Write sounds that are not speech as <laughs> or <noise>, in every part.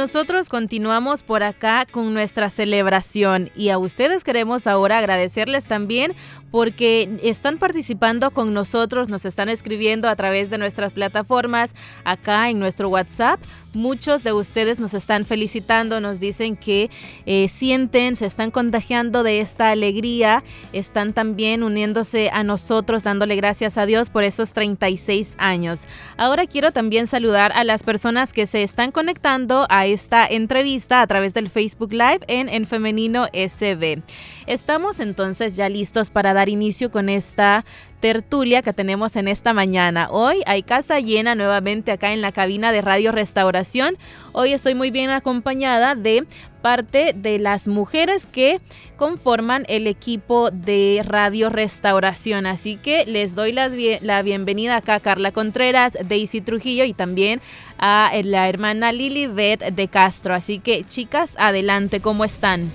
Nosotros continuamos por acá con nuestra celebración y a ustedes queremos ahora agradecerles también porque están participando con nosotros, nos están escribiendo a través de nuestras plataformas, acá en nuestro WhatsApp. Muchos de ustedes nos están felicitando, nos dicen que eh, sienten, se están contagiando de esta alegría, están también uniéndose a nosotros, dándole gracias a Dios por esos 36 años. Ahora quiero también saludar a las personas que se están conectando a esta entrevista a través del Facebook Live en En Femenino SB. Estamos entonces ya listos para dar inicio con esta tertulia que tenemos en esta mañana. Hoy hay casa llena nuevamente acá en la cabina de Radio Restauración. Hoy estoy muy bien acompañada de parte de las mujeres que conforman el equipo de Radio Restauración. Así que les doy la, la bienvenida acá a Carla Contreras, Daisy Trujillo y también a la hermana Lili Beth de Castro. Así que chicas, adelante, ¿cómo están?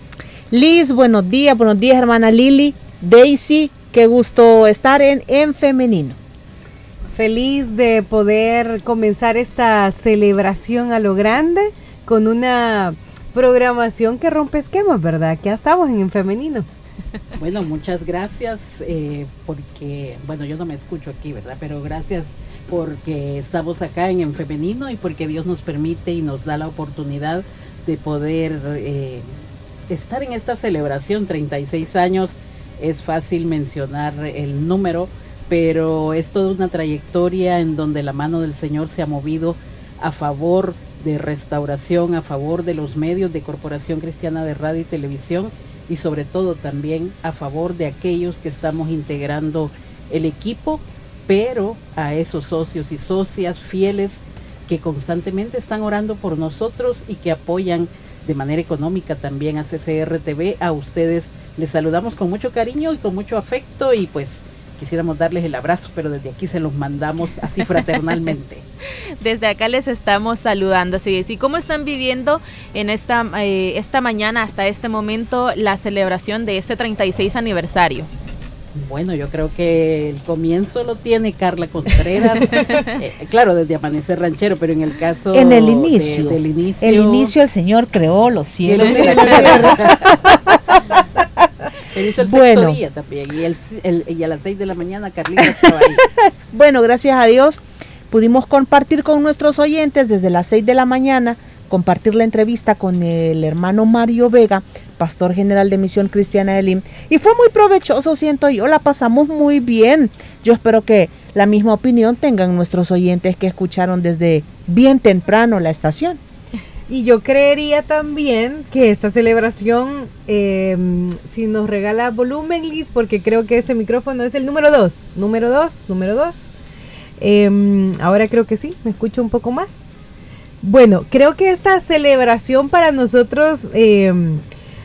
Liz, buenos días, buenos días hermana Lili, Daisy, qué gusto estar en, en femenino. Feliz de poder comenzar esta celebración a lo grande con una programación que rompe esquemas, ¿verdad? Que ya estamos en, en femenino. <laughs> Bueno, muchas gracias eh, porque, bueno, yo no me escucho aquí, ¿verdad? Pero gracias porque estamos acá en, en femenino y porque Dios nos permite y nos da la oportunidad de poder eh, estar en esta celebración, 36 años, es fácil mencionar el número, pero es toda una trayectoria en donde la mano del Señor se ha movido a favor de restauración, a favor de los medios de Corporación Cristiana de Radio y Televisión y sobre todo también a favor de aquellos que estamos integrando el equipo, pero a esos socios y socias fieles que constantemente están orando por nosotros y que apoyan de manera económica también a CCR TV. A ustedes les saludamos con mucho cariño y con mucho afecto y pues quisiéramos darles el abrazo, pero desde aquí se los mandamos así fraternalmente. <laughs> desde acá les estamos saludando. Así ¿Y cómo están viviendo en esta, eh, esta mañana hasta este momento la celebración de este 36 aniversario? Bueno, yo creo que el comienzo lo tiene Carla Contreras, <laughs> eh, claro, desde Amanecer Ranchero, pero en el caso en el inicio, de, del inicio, el inicio el Señor creó los cielos y la tierra. <laughs> el bueno, día también y, el, el, y a las seis de la mañana Carlita estaba ahí. <laughs> bueno, gracias a Dios pudimos compartir con nuestros oyentes desde las seis de la mañana compartir la entrevista con el hermano Mario Vega, pastor general de Misión Cristiana de Lim. Y fue muy provechoso, siento yo, la pasamos muy bien. Yo espero que la misma opinión tengan nuestros oyentes que escucharon desde bien temprano la estación. Y yo creería también que esta celebración, eh, si nos regala volumen, Liz, porque creo que este micrófono es el número dos, número dos, número dos. Eh, ahora creo que sí, me escucho un poco más. Bueno, creo que esta celebración para nosotros eh,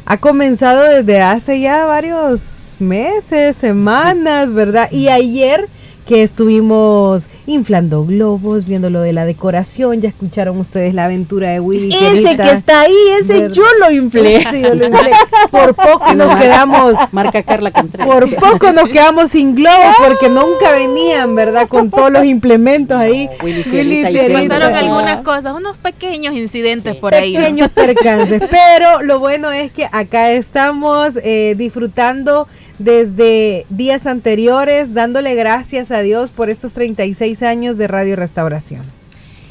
ha comenzado desde hace ya varios meses, semanas, ¿verdad? Y ayer que estuvimos inflando globos, viendo lo de la decoración, ya escucharon ustedes la aventura de Willy. Ese que está ahí, ese yo lo inflé. yo lo inflé. Por poco <laughs> nos quedamos, marca Carla Contreras. Por poco nos quedamos sin globos porque nunca venían, ¿verdad? Con todos los implementos ahí. No, Willy, Willy Fielita, Pasaron algunas cosas, unos pequeños incidentes sí. por ahí. Pequeños ¿no? percances, pero lo bueno es que acá estamos eh, disfrutando desde días anteriores, dándole gracias a Dios por estos 36 años de Radio Restauración.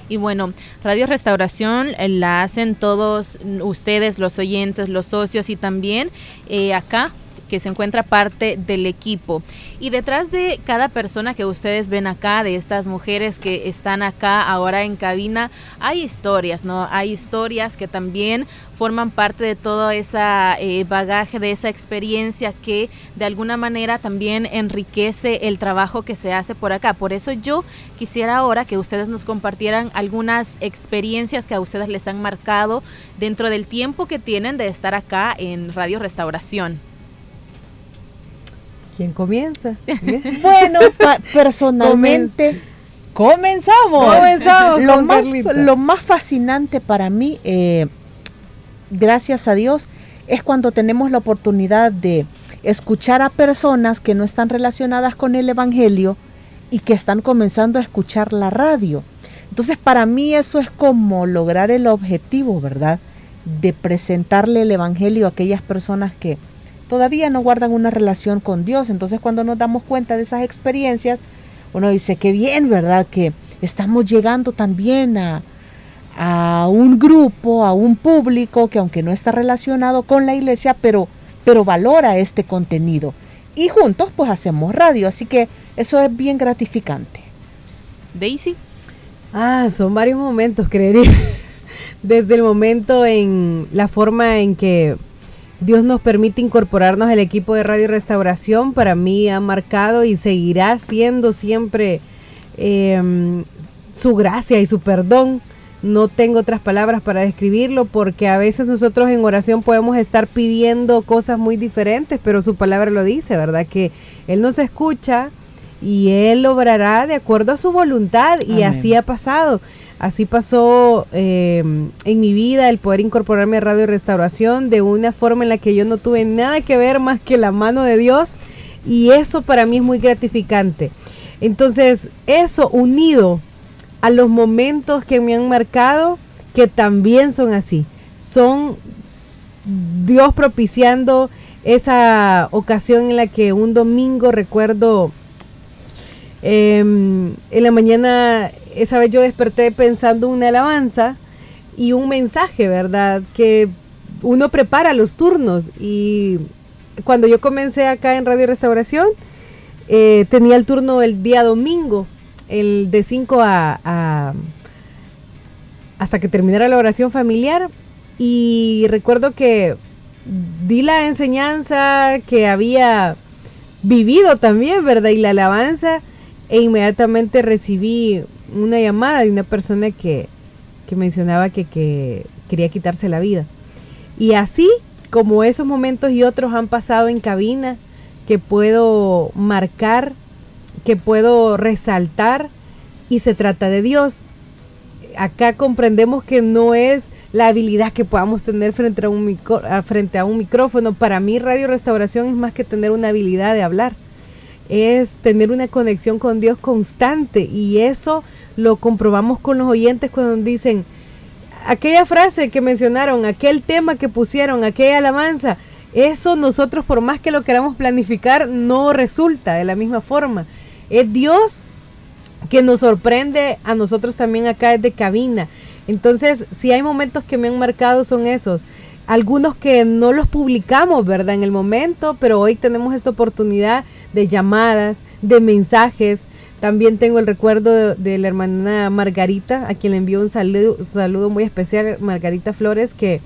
Y bueno, Radio Restauración la hacen todos ustedes, los oyentes, los socios y también eh, acá que se encuentra parte del equipo. Y detrás de cada persona que ustedes ven acá, de estas mujeres que están acá ahora en cabina, hay historias, ¿no? Hay historias que también forman parte de todo ese eh, bagaje, de esa experiencia que de alguna manera también enriquece el trabajo que se hace por acá. Por eso yo quisiera ahora que ustedes nos compartieran algunas experiencias que a ustedes les han marcado dentro del tiempo que tienen de estar acá en Radio Restauración. ¿Quién comienza? <laughs> bueno, <laughs> personalmente Comenzamos. Comenzamos. <laughs> Lo, más, lo más fascinante para mí, eh, gracias a Dios, es cuando tenemos la oportunidad de escuchar a personas que no están relacionadas con el Evangelio y que están comenzando a escuchar la radio. Entonces, para mí eso es como lograr el objetivo, ¿verdad? De presentarle el Evangelio a aquellas personas que todavía no guardan una relación con Dios. Entonces, cuando nos damos cuenta de esas experiencias, uno dice, qué bien, ¿verdad? Que estamos llegando también a, a un grupo, a un público que aunque no está relacionado con la iglesia, pero, pero valora este contenido. Y juntos pues hacemos radio, así que eso es bien gratificante. Daisy. Ah, son varios momentos, creería. <laughs> Desde el momento en la forma en que Dios nos permite incorporarnos al equipo de Radio Restauración, para mí ha marcado y seguirá siendo siempre eh, su gracia y su perdón. No tengo otras palabras para describirlo porque a veces nosotros en oración podemos estar pidiendo cosas muy diferentes, pero su palabra lo dice, ¿verdad? Que Él nos escucha y Él obrará de acuerdo a su voluntad y Amén. así ha pasado. Así pasó eh, en mi vida el poder incorporarme a Radio Restauración de una forma en la que yo no tuve nada que ver más que la mano de Dios y eso para mí es muy gratificante. Entonces, eso unido a los momentos que me han marcado, que también son así, son Dios propiciando esa ocasión en la que un domingo recuerdo em, en la mañana, esa vez yo desperté pensando una alabanza y un mensaje, ¿verdad? Que uno prepara los turnos y cuando yo comencé acá en Radio Restauración, eh, tenía el turno el día domingo, el de 5 a, a- hasta que terminara la oración familiar y recuerdo que di la enseñanza que había vivido también, ¿verdad? Y la alabanza e inmediatamente recibí una llamada de una persona que, que mencionaba que, que quería quitarse la vida. Y así como esos momentos y otros han pasado en cabina, que puedo marcar, que puedo resaltar, y se trata de Dios. Acá comprendemos que no es la habilidad que podamos tener frente a un, micro- frente a un micrófono. Para mí Radio Restauración es más que tener una habilidad de hablar. Es tener una conexión con Dios constante y eso lo comprobamos con los oyentes cuando dicen aquella frase que mencionaron, aquel tema que pusieron, aquella alabanza, eso nosotros por más que lo queramos planificar no resulta de la misma forma. Es Dios que nos sorprende a nosotros también acá desde cabina. Entonces, si hay momentos que me han marcado son esos. Algunos que no los publicamos, ¿verdad? En el momento, pero hoy tenemos esta oportunidad de llamadas, de mensajes. También tengo el recuerdo de, la hermana Margarita, a quien le envío un saludo, un saludo muy especial, Margarita Flores, que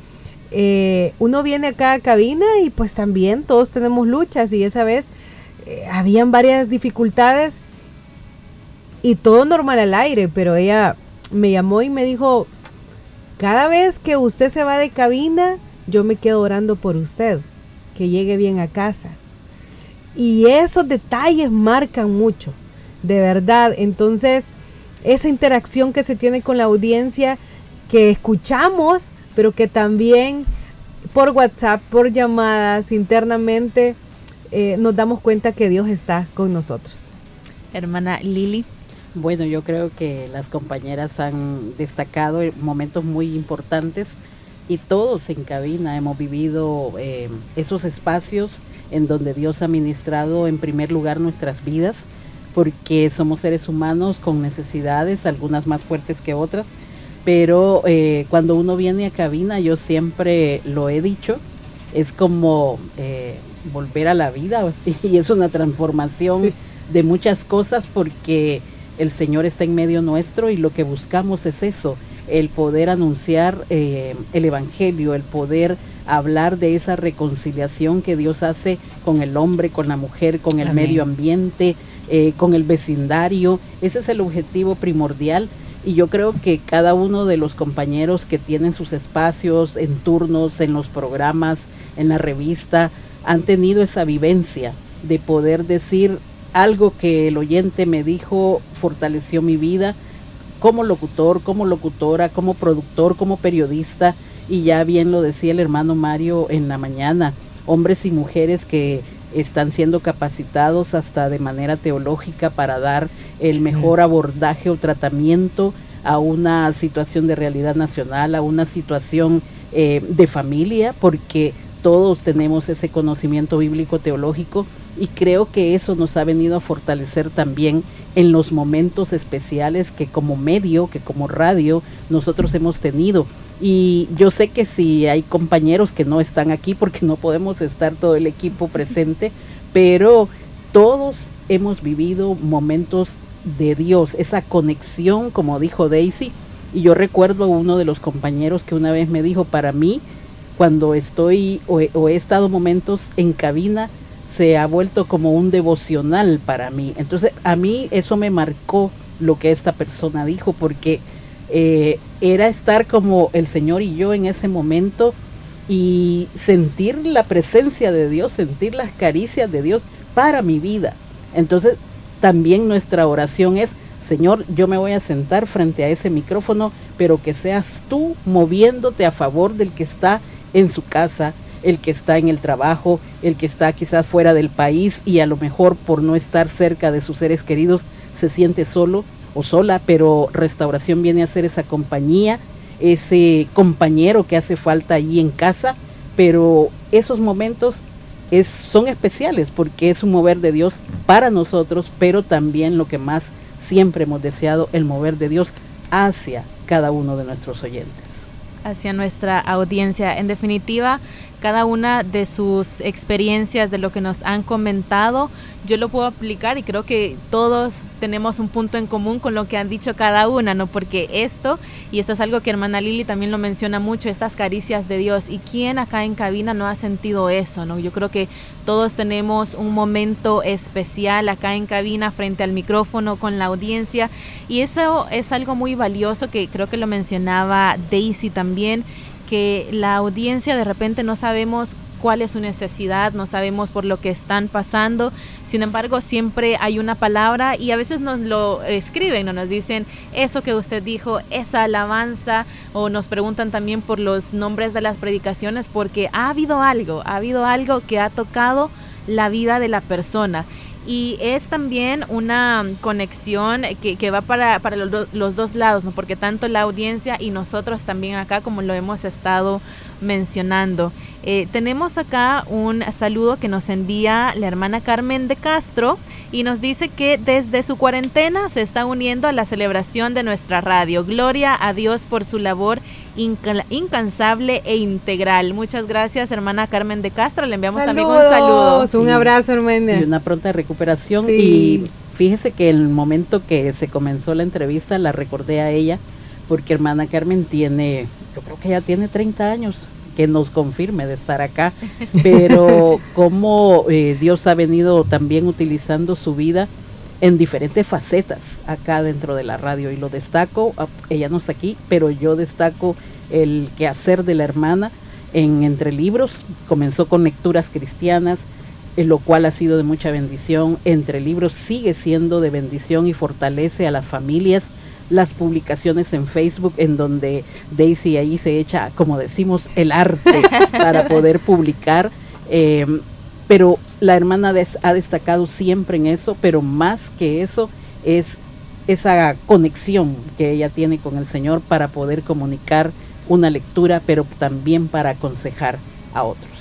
eh, uno viene acá a cabina y pues también todos tenemos luchas y esa vez eh, habían varias dificultades y todo normal al aire, pero ella me llamó y me dijo, cada vez que usted se va de cabina, yo me quedo orando por usted, que llegue bien a casa. Y esos detalles marcan mucho, de verdad. Entonces, esa interacción que se tiene con la audiencia, que escuchamos, pero que también por WhatsApp, por llamadas, internamente, eh, nos damos cuenta que Dios está con nosotros. Hermana Lili. Bueno, yo creo que las compañeras han destacado momentos muy importantes y todos en cabina hemos vivido eh, esos espacios en donde Dios ha ministrado en primer lugar nuestras vidas, porque somos seres humanos con necesidades, algunas más fuertes que otras, pero eh, cuando uno viene a cabina, yo siempre lo he dicho, es como eh, volver a la vida <laughs> y es una transformación Sí. de muchas cosas porque el Señor está en medio nuestro y lo que buscamos es eso, el poder anunciar eh, el Evangelio, el poder hablar de esa reconciliación que Dios hace con el hombre, con la mujer, con el Amén. medio ambiente, eh, con el vecindario. Ese es el objetivo primordial y yo creo que cada uno de los compañeros que tienen sus espacios en turnos, en los programas, en la revista, han tenido esa vivencia de poder decir, algo que el oyente me dijo fortaleció mi vida como locutor, como locutora, como productor, como periodista, y ya bien lo decía el hermano Mario en la mañana, hombres y mujeres que están siendo capacitados hasta de manera teológica para dar el mejor abordaje o tratamiento a una situación de realidad nacional, a una situación eh, de familia, porque todos tenemos ese conocimiento bíblico teológico y creo que eso nos ha venido a fortalecer también en los momentos especiales que como medio, que como radio nosotros hemos tenido. Y yo sé que si hay compañeros que no están aquí porque no podemos estar todo el equipo presente, pero todos hemos vivido momentos de Dios, esa conexión, como dijo Daisy. Y yo recuerdo a uno de los compañeros que una vez me dijo, para mí, cuando estoy o he, estado momentos en cabina, se ha vuelto como un devocional para mí. Entonces, a mí eso me marcó lo que esta persona dijo, porque eh, era estar como el Señor y yo en ese momento y sentir la presencia de Dios, sentir las caricias de Dios para mi vida. Entonces, también nuestra oración es, Señor, yo me voy a sentar frente a ese micrófono, pero que seas tú moviéndote a favor del que está en su casa, el que está en el trabajo, el que está quizás fuera del país y a lo mejor por no estar cerca de sus seres queridos se siente solo o sola, pero restauración viene a ser esa compañía, ese compañero que hace falta allí en casa, pero esos momentos son especiales porque es un mover de Dios para nosotros, pero también lo que más siempre hemos deseado, el mover de Dios hacia cada uno de nuestros oyentes hacia nuestra audiencia. En definitiva, cada una de sus experiencias, de lo que nos han comentado, yo lo puedo aplicar y creo que todos tenemos un punto en común con lo que han dicho cada una, ¿no? Porque esto, y esto es algo que hermana Lili también lo menciona mucho, estas caricias de Dios. ¿Y quién acá en cabina no ha sentido eso, ¿no? Yo creo que todos tenemos un momento especial acá en cabina frente al micrófono con la audiencia y eso es algo muy valioso que creo que lo mencionaba Daisy también que la audiencia de repente no sabemos cuál es su necesidad, no sabemos por lo que están pasando. Sin embargo, siempre hay una palabra y a veces nos lo escriben, o nos dicen eso que usted dijo, esa alabanza, o nos preguntan también por los nombres de las predicaciones, porque ha habido algo, ha habido algo que ha tocado la vida de la persona y es también una conexión que, que va para, para los, dos lados, ¿no? porque tanto la audiencia y nosotros también acá, como lo hemos estado mencionando. Eh, tenemos acá un saludo que nos envía la hermana Carmen de Castro y nos dice que desde su cuarentena se está uniendo a la celebración de nuestra radio. Gloria a Dios por su labor incansable e integral. Muchas gracias, hermana Carmen de Castro. Le enviamos también un saludo. Un abrazo, hermana. Y una pronta recuperación. Y fíjese que el momento que se comenzó la entrevista la recordé a ella, porque hermana Carmen tiene, yo creo que ya tiene 30 años que nos confirme de estar acá, pero <laughs> cómo eh, Dios ha venido también utilizando su vida en diferentes facetas acá dentro de la radio. Y lo destaco, ah, ella no está aquí, pero yo destaco el quehacer de la hermana en Entre Libros, comenzó con lecturas cristianas, en lo cual ha sido de mucha bendición, Entre Libros sigue siendo de bendición y fortalece a las familias, las publicaciones en Facebook en donde Daisy ahí se echa, como decimos, el arte <laughs> para poder publicar. Eh, pero la hermana ha destacado siempre en eso, pero más que eso es esa conexión que ella tiene con el Señor para poder comunicar una lectura, pero también para aconsejar a otros.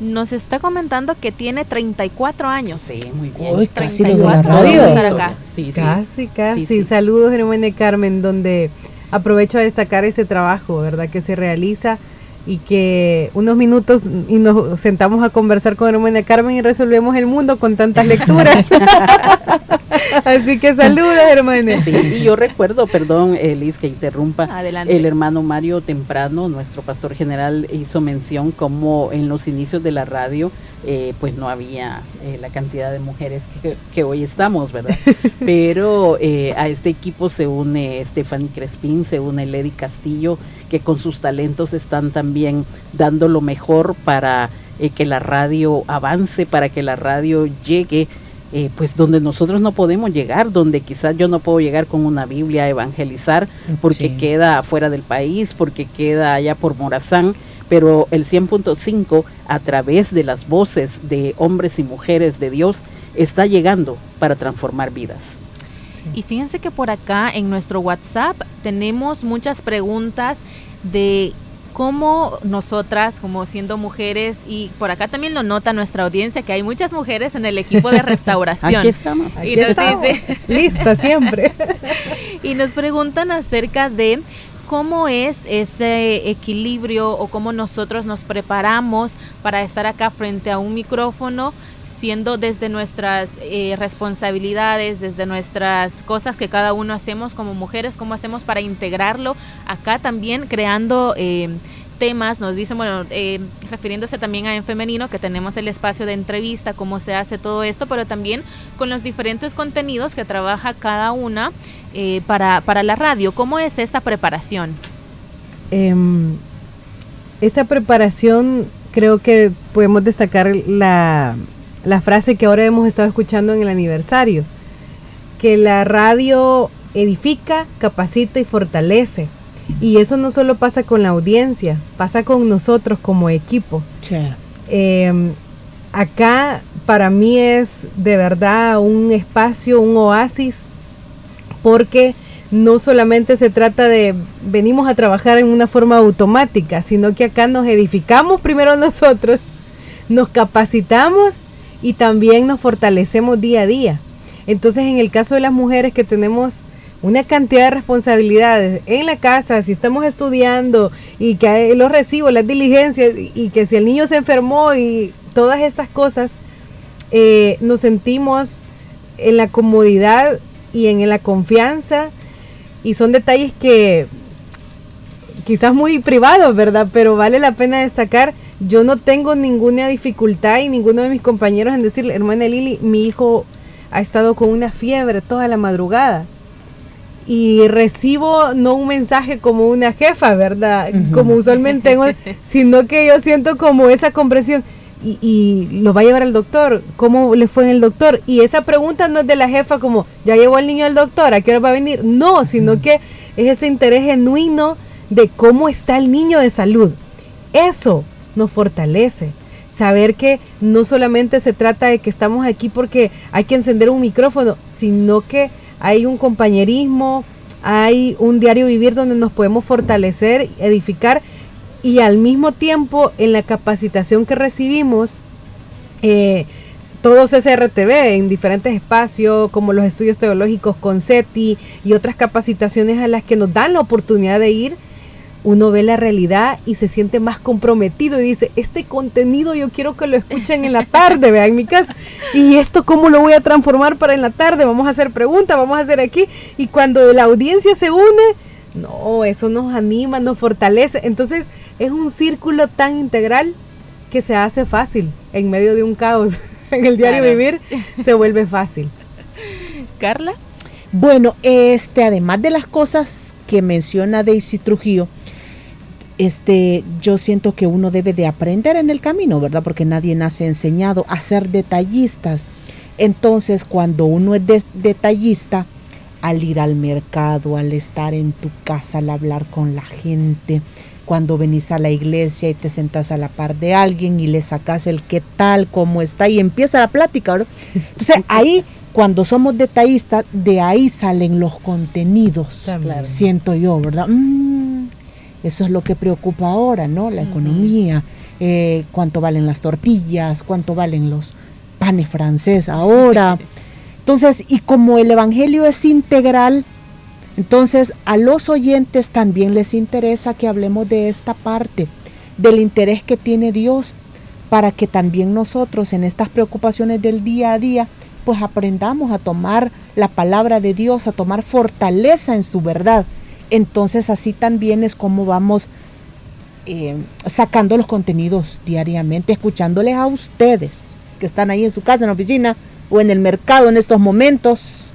Nos está comentando que tiene 34 años. Sí, muy bien. casi 34 años estar acá. Sí, casi, casi. Saludos, hermana Carmen, donde aprovecho a destacar ese trabajo, ¿verdad? Que se realiza y que unos minutos y nos sentamos a conversar con hermana Carmen y resolvemos el mundo con tantas <laughs> lecturas. <laughs> Así que saludos, hermana. Sí, y yo recuerdo, perdón, Elis, que interrumpa, Adelante. el hermano Mario Temprano, nuestro pastor general, hizo mención como en los inicios de la radio, eh, pues no había eh, la cantidad de mujeres que, hoy estamos, ¿verdad? <laughs> Pero eh, a este equipo se une Stephanie Crespín, se une Lady Castillo, que con sus talentos están también dando lo mejor para que la radio avance, para que la radio llegue eh, pues donde nosotros no podemos llegar, donde quizás yo no puedo llegar con una Biblia a evangelizar porque queda fuera del país, porque queda allá por Morazán, pero el 100.5 a través de las voces de hombres y mujeres de Dios está llegando para transformar vidas. Y fíjense que por acá en nuestro WhatsApp tenemos muchas preguntas de cómo nosotras, como siendo mujeres, y por acá también lo nota nuestra audiencia, que hay muchas mujeres en el equipo de <laughs> restauración. Aquí estamos. y nos dice, <laughs> lista siempre. <laughs> y nos preguntan acerca de ¿Cómo es ese equilibrio o cómo nosotros nos preparamos para estar acá frente a un micrófono, siendo desde nuestras eh, responsabilidades, desde nuestras cosas que cada uno hacemos como mujeres, cómo hacemos para integrarlo acá también creando... Eh, temas, nos dicen, bueno, eh, refiriéndose también a en femenino, que tenemos el espacio de entrevista, cómo se hace todo esto, pero también con los diferentes contenidos que trabaja cada una eh, para, para, la radio. ¿Cómo es esa preparación? Em, esa preparación creo que podemos destacar la, la frase que ahora hemos estado escuchando en el aniversario, que la radio edifica, capacita y fortalece. Y eso no solo pasa con la audiencia, pasa con nosotros como equipo. Em, acá para mí es de verdad un espacio, un oasis porque no solamente se trata de venimos a trabajar en una forma automática, sino que acá nos edificamos primero nosotros, nos capacitamos y también nos fortalecemos día a día. Entonces, en el caso de las mujeres que tenemos una cantidad de responsabilidades en la casa, si estamos estudiando y que los recibo, las diligencias y que si el niño se enfermó y todas estas cosas, eh, nos sentimos en la comodidad y en la confianza y son detalles que quizás muy privados, ¿verdad? Pero vale la pena destacar. Yo no tengo ninguna dificultad y ninguno de mis compañeros en decirle, hermana Lili, mi hijo ha estado con una fiebre toda la madrugada. Y recibo no un mensaje como una jefa, ¿verdad? Como usualmente tengo, <laughs> sino que yo siento como esa compresión y, lo va a llevar al doctor. ¿Cómo le fue en el doctor? Y esa pregunta no es de la jefa como, ya llevó al niño al doctor, ¿a qué hora va a venir? No, sino que es ese interés genuino de cómo está el niño de salud. Eso nos fortalece. Saber que no solamente se trata de que estamos aquí porque hay que encender un micrófono, sino que hay un compañerismo, hay un diario vivir donde nos podemos fortalecer, edificar y al mismo tiempo en la capacitación que recibimos, eh, todos SRTV en diferentes espacios, como los estudios teológicos con SETI y otras capacitaciones a las que nos dan la oportunidad de ir, uno ve la realidad y se siente más comprometido y dice, este contenido yo quiero que lo escuchen en la tarde, vea, en mi caso, y esto cómo lo voy a transformar para en la tarde, vamos a hacer preguntas, vamos a hacer aquí, y cuando la audiencia se une, no, eso nos anima, nos fortalece, entonces es un círculo tan integral que se hace fácil en medio de un caos. <laughs> En el diario vivir se vuelve fácil. Carla. Bueno, este, además de las cosas que menciona Daisy Trujillo, este, yo siento que uno debe de aprender en el camino, ¿verdad? Porque nadie nace enseñado a ser detallistas. Entonces, cuando uno es detallista, al ir al mercado, al estar en tu casa, al hablar con la gente, cuando venís a la iglesia y te sentas a la par de alguien y le sacas el qué tal, cómo está y empieza la plática. ¿verdad? Entonces <laughs> ahí, cuando somos detallistas, de ahí salen los contenidos, siento yo, ¿verdad? Mm, eso es lo que preocupa ahora, ¿no? La economía, eh, cuánto valen las tortillas, cuánto valen los panes francés ahora. Entonces, y como el Evangelio es integral, entonces, a los oyentes también les interesa que hablemos de esta parte, del interés que tiene Dios, para que también nosotros en estas preocupaciones del día a día, pues aprendamos a tomar la palabra de Dios, a tomar fortaleza en su verdad. Entonces, así también es como vamos eh, sacando los contenidos diariamente, escuchándoles a ustedes que están ahí en su casa, en la oficina o en el mercado en estos momentos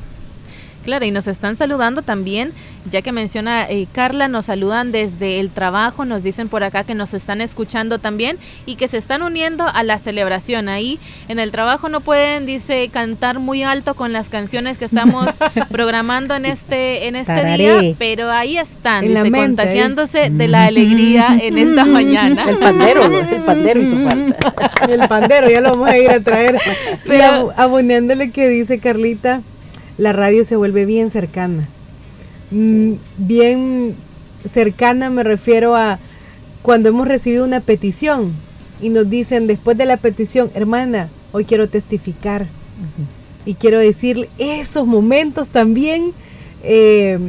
Claro, y nos están saludando también, ya que menciona eh, Carla, nos saludan desde el trabajo, nos dicen por acá que nos están escuchando también y que se están uniendo a la celebración. Ahí en el trabajo no pueden, dice, cantar muy alto con las canciones que estamos <laughs> programando en este, en este día, pero ahí están, dice, contagiándose de la alegría en esta <laughs> mañana. El pandero, el pandero y su falta. El pandero, ya lo vamos a ir a traer. Pero aboniéndole que dice Carlita, la radio se vuelve bien cercana. Mm, bien cercana me refiero a cuando hemos recibido una petición y nos dicen después de la petición, hermana, hoy quiero testificar. Y quiero decir, esos momentos también eh,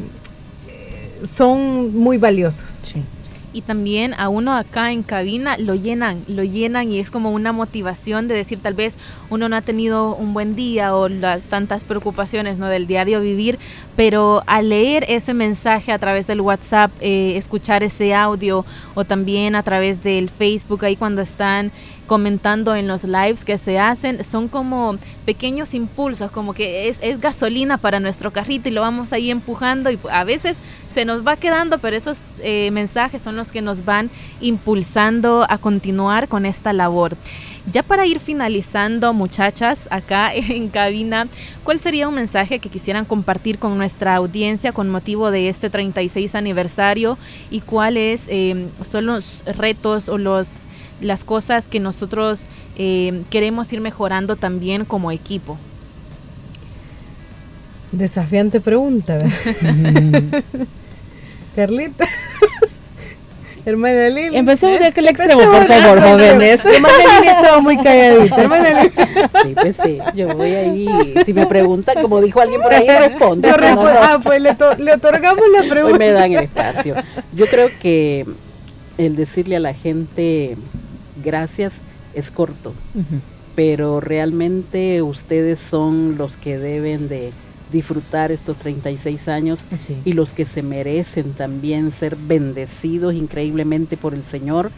son muy valiosos y también a uno acá en cabina lo llenan, lo llenan y es como una motivación de decir tal vez uno no ha tenido un buen día o las tantas preocupaciones ¿no? del diario vivir, pero al leer ese mensaje a través del WhatsApp, eh, escuchar ese audio o también a través del Facebook ahí cuando están comentando en los lives que se hacen, son como pequeños impulsos, como que es, es gasolina para nuestro carrito y lo vamos ahí empujando y a veces se nos va quedando, pero esos eh, mensajes son los que nos van impulsando a continuar con esta labor. Ya para ir finalizando, muchachas, acá <laughs> en cabina, ¿cuál sería un mensaje que quisieran compartir con nuestra audiencia con motivo de este 36 aniversario y cuáles eh, son los retos o los, las cosas que nosotros eh, queremos ir mejorando también como equipo? Desafiante pregunta. <laughs> Carlita. <laughs> Hermana Lili. Empecemos de aquel <laughs> extremo, por favor, jóvenes. Hermana Lili estaba muy calladita. Hermana Lili. <laughs> Sí, pues sí. Yo voy ahí. Si me preguntan, como dijo alguien por ahí, respondo. Yo respondo. Ah, pues le, le, otorgamos la pregunta. Hoy me dan el espacio. Yo creo que el decirle a la gente gracias es corto. Uh -huh. Pero realmente ustedes son los que deben de disfrutar estos 36 años sí. y los que se merecen también ser bendecidos increíblemente por el Señor,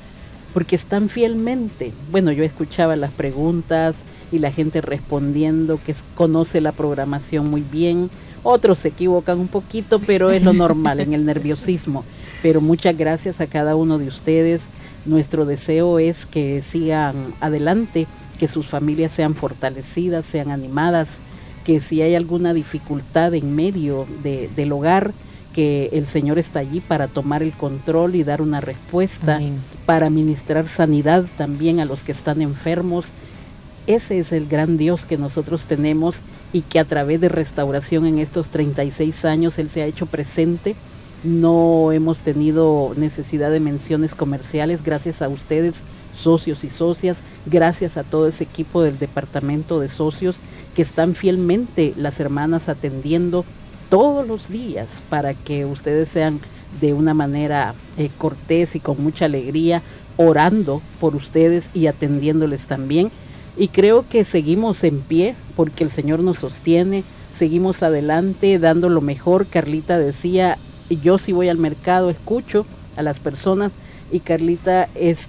porque están fielmente. Bueno, yo escuchaba las preguntas y la gente respondiendo que conoce la programación muy bien. Otros se equivocan un poquito, pero es lo <laughs> normal en el nerviosismo. Pero muchas gracias a cada uno de ustedes. Nuestro deseo es que sigan adelante, que sus familias sean fortalecidas, sean animadas, que si hay alguna dificultad en medio de, del hogar, que el Señor está allí para tomar el control y dar una respuesta, Amén. para ministrar sanidad también a los que están enfermos. Ese es el gran Dios que nosotros tenemos y que a través de restauración en estos 36 años Él se ha hecho presente. No hemos tenido necesidad de menciones comerciales gracias a ustedes, socios y socias, gracias a todo ese equipo del departamento de socios que están fielmente las hermanas atendiendo todos los días para que ustedes sean de una manera eh, cortés y con mucha alegría orando por ustedes y atendiéndoles también. Y creo que seguimos en pie porque el Señor nos sostiene, seguimos adelante dando lo mejor. Carlita decía, yo si voy al mercado escucho a las personas y Carlita es,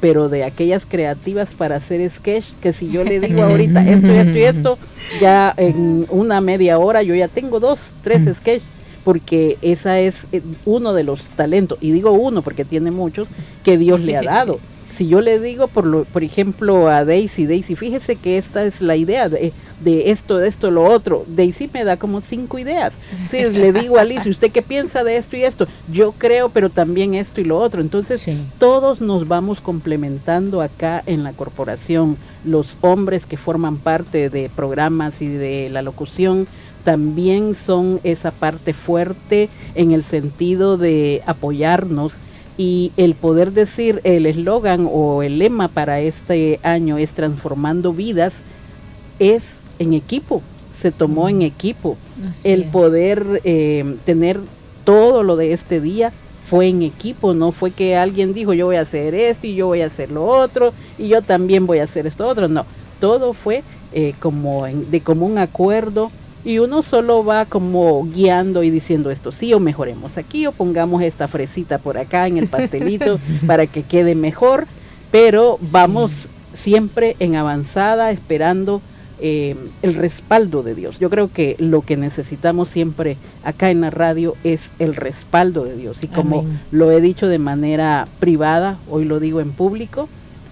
pero de aquellas creativas para hacer sketch, que si yo le digo ahorita <laughs> esto y esto y esto, ya en una media hora yo ya tengo dos, tres sketch, porque esa es eh, uno de los talentos, y digo uno porque tiene muchos, que Dios le ha dado. Si yo le digo, por, lo, por ejemplo, a Daisy, Daisy, fíjese que esta es la idea de, de esto, de esto, lo otro. Daisy me da como cinco ideas. Si <laughs> le digo a Alicia, ¿usted qué piensa de esto y esto? Yo creo, pero también esto y lo otro. Entonces, sí. todos nos vamos complementando acá en la corporación. Los hombres que forman parte de programas y de la locución también son esa parte fuerte en el sentido de apoyarnos y el poder decir el eslogan o el lema para este año es transformando vidas es en equipo, se tomó en equipo. Así el es. poder eh, tener todo lo de este día fue en equipo, no fue que alguien dijo yo voy a hacer esto y yo voy a hacer lo otro y yo también voy a hacer esto otro, no, todo fue eh, como en, de común acuerdo y uno solo va como guiando y diciendo esto sí o mejoremos aquí o pongamos esta fresita por acá en el pastelito <laughs> para que quede mejor, pero sí. vamos siempre en avanzada esperando eh, el respaldo de Dios. Yo creo que lo que necesitamos siempre acá en la radio es el respaldo de Dios. Y como lo he dicho de manera privada, hoy lo digo en público,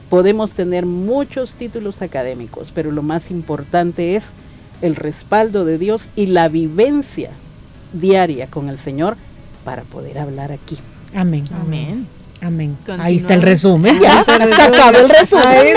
podemos tener muchos títulos académicos, pero lo más importante es el respaldo de Dios y la vivencia diaria con el Señor para poder hablar aquí. Amén. Amén. Amén. Ahí está el resumen, ya. <laughs> Se el resumen.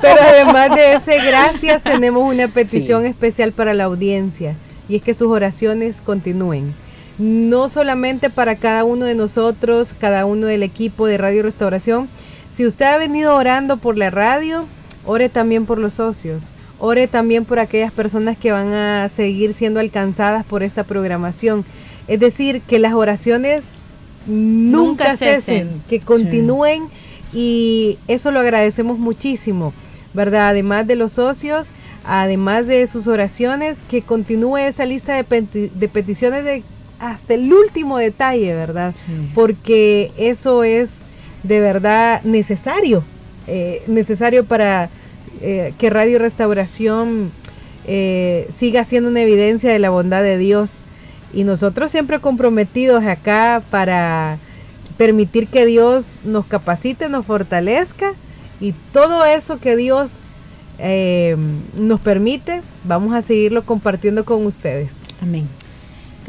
Pero además de ese gracias, tenemos una petición especial para la audiencia y es que sus oraciones continúen. No solamente para cada uno de nosotros, cada uno del equipo de Radio Restauración. Si usted ha venido orando por la radio, ore también por los socios. Ore también por aquellas personas que van a seguir siendo alcanzadas por esta programación. Es decir, que las oraciones nunca, cesen, que continúen y eso lo agradecemos muchísimo, ¿verdad? Además de los socios, además de sus oraciones, que continúe esa lista de, de peticiones de hasta el último detalle, ¿verdad? Porque eso es de verdad necesario, eh, necesario para eh, que Radio Restauración eh, siga siendo una evidencia de la bondad de Dios y nosotros siempre comprometidos acá para permitir que Dios nos capacite, nos fortalezca y todo eso que Dios eh, nos permite, vamos a seguirlo compartiendo con ustedes. Amén.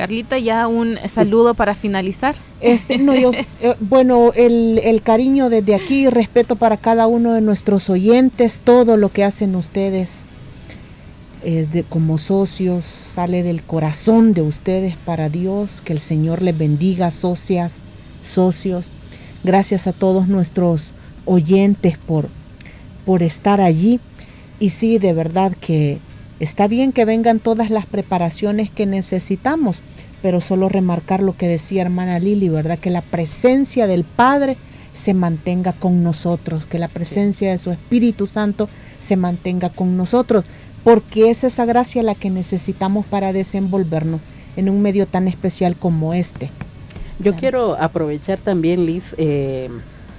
Carlita, ya un saludo para finalizar. Este, no, yo, <laughs> eh, bueno, el, el, cariño desde aquí, respeto para cada uno de nuestros oyentes, todo lo que hacen ustedes es de, como socios, sale del corazón de ustedes para Dios, que el Señor les bendiga, socias, socios. Gracias a todos nuestros oyentes por, por estar allí. Y sí, de verdad que está bien que vengan todas las preparaciones que necesitamos, pero solo remarcar lo que decía hermana Lili, ¿verdad? Que la presencia del Padre se mantenga con nosotros, que la presencia de su Espíritu Santo se mantenga con nosotros porque es esa gracia la que necesitamos para desenvolvernos en un medio tan especial como este. Yo quiero aprovechar también, Liz, eh,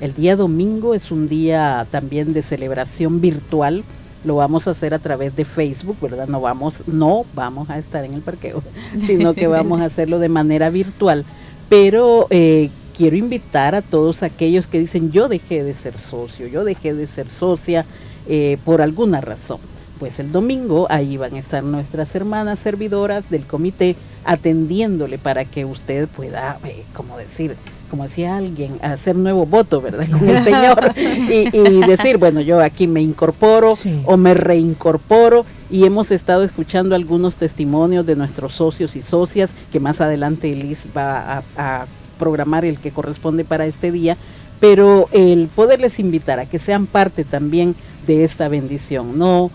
el día domingo es un día también de celebración virtual. Lo vamos a hacer a través de Facebook, ¿verdad? No vamos, no vamos a estar en el parqueo, <laughs> sino que vamos a hacerlo de manera virtual. Pero eh, quiero invitar a todos aquellos que dicen yo dejé de ser socio, yo dejé de ser socia eh, por alguna razón pues el domingo ahí van a estar nuestras hermanas servidoras del comité atendiéndole para que usted pueda, eh, como decir, como decía alguien, hacer nuevo voto, ¿verdad? Con el <laughs> Señor. Y, decir, bueno, yo aquí me incorporo o me reincorporo. Y hemos estado escuchando algunos testimonios de nuestros socios y socias que más adelante Liz va a programar el que corresponde para este día, pero el poderles invitar a que sean parte también de esta bendición, no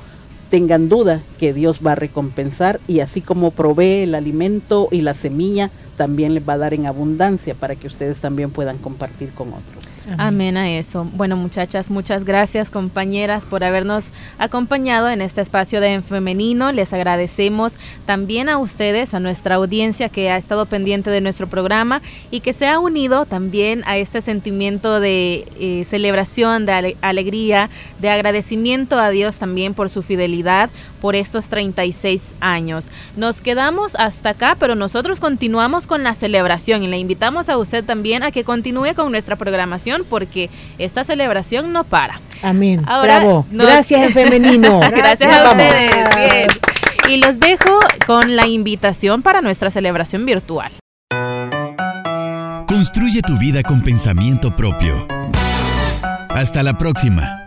tengan duda que Dios va a recompensar y así como provee el alimento y la semilla, también les va a dar en abundancia para que ustedes también puedan compartir con otros. Amén. a eso. Bueno, muchachas, muchas gracias, compañeras, por habernos acompañado en este espacio de en femenino. Les agradecemos también a ustedes, a nuestra audiencia que ha estado pendiente de nuestro programa y que se ha unido también a este sentimiento de eh, celebración, de alegría, de agradecimiento a Dios también por su fidelidad por estos 36 años. Nos quedamos hasta acá, pero nosotros continuamos con la celebración y le invitamos a usted también a que continúe con nuestra programación porque esta celebración no para. Amén. Bravo. <laughs> Gracias en femenino. Gracias a ustedes. Y los dejo con la invitación para nuestra celebración virtual. Construye tu vida con pensamiento propio. Hasta la próxima.